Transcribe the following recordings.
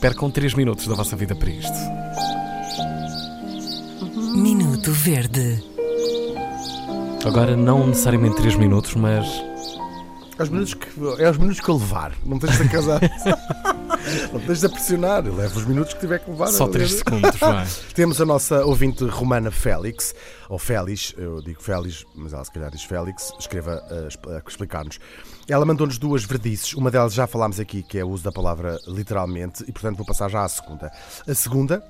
percam 3 minutos da vossa vida para isto. Minuto Verde. Agora, não necessariamente 3 minutos, mas É os minutos que, é os minutos que eu levar. Não tens de casar. não tens de pressionar. Eu levo os minutos que tiver que levar. só 3 segundos, vai. Temos a nossa ouvinte romana Félix, ou Félix, eu digo Félix, mas ela se calhar diz Félix, escreva a expl- a explicar-nos. Ela mandou-nos duas verdices, uma delas já falámos aqui, que é o uso da palavra literalmente, e portanto vou passar já à segunda. A segunda,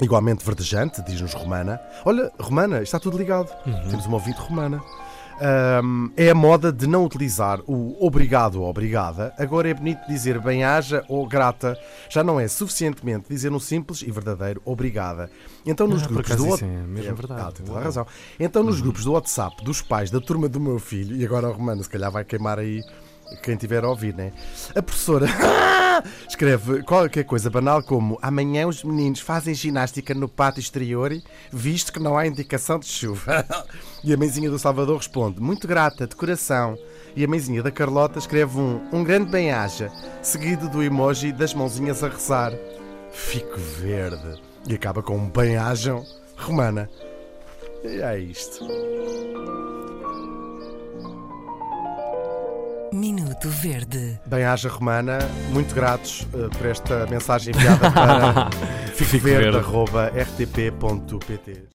igualmente verdejante, diz-nos romana. Olha, romana, está tudo ligado. Temos uma ouvinte romana. Ahm, é a moda de não utilizar o obrigado ou obrigada. Agora é bonito dizer bem-aja ou grata. Já não é suficientemente dizer um simples e verdadeiro obrigada. Então nos Ah, grupos do isso What- é mesmo É, verdade. ah, razão. Então nos grupos do WhatsApp dos pais da turma do meu filho, e agora o Romano se calhar vai queimar aí quem tiver a ouvir, né? A professora escreve qualquer coisa banal como amanhã os meninos fazem ginástica no pátio exterior, visto que não há indicação de chuva. E a mãezinha do Salvador responde, muito grata, de coração. E a mãezinha da Carlota escreve um, um grande bem-aja, seguido do emoji das mãozinhas a rezar. Fico verde. E acaba com um bem-ajam romana. E é isto. Minuto Verde. Bem-aja romana, muito gratos eh, por esta mensagem enviada para Fico verde. ficoverde.rtp.pt.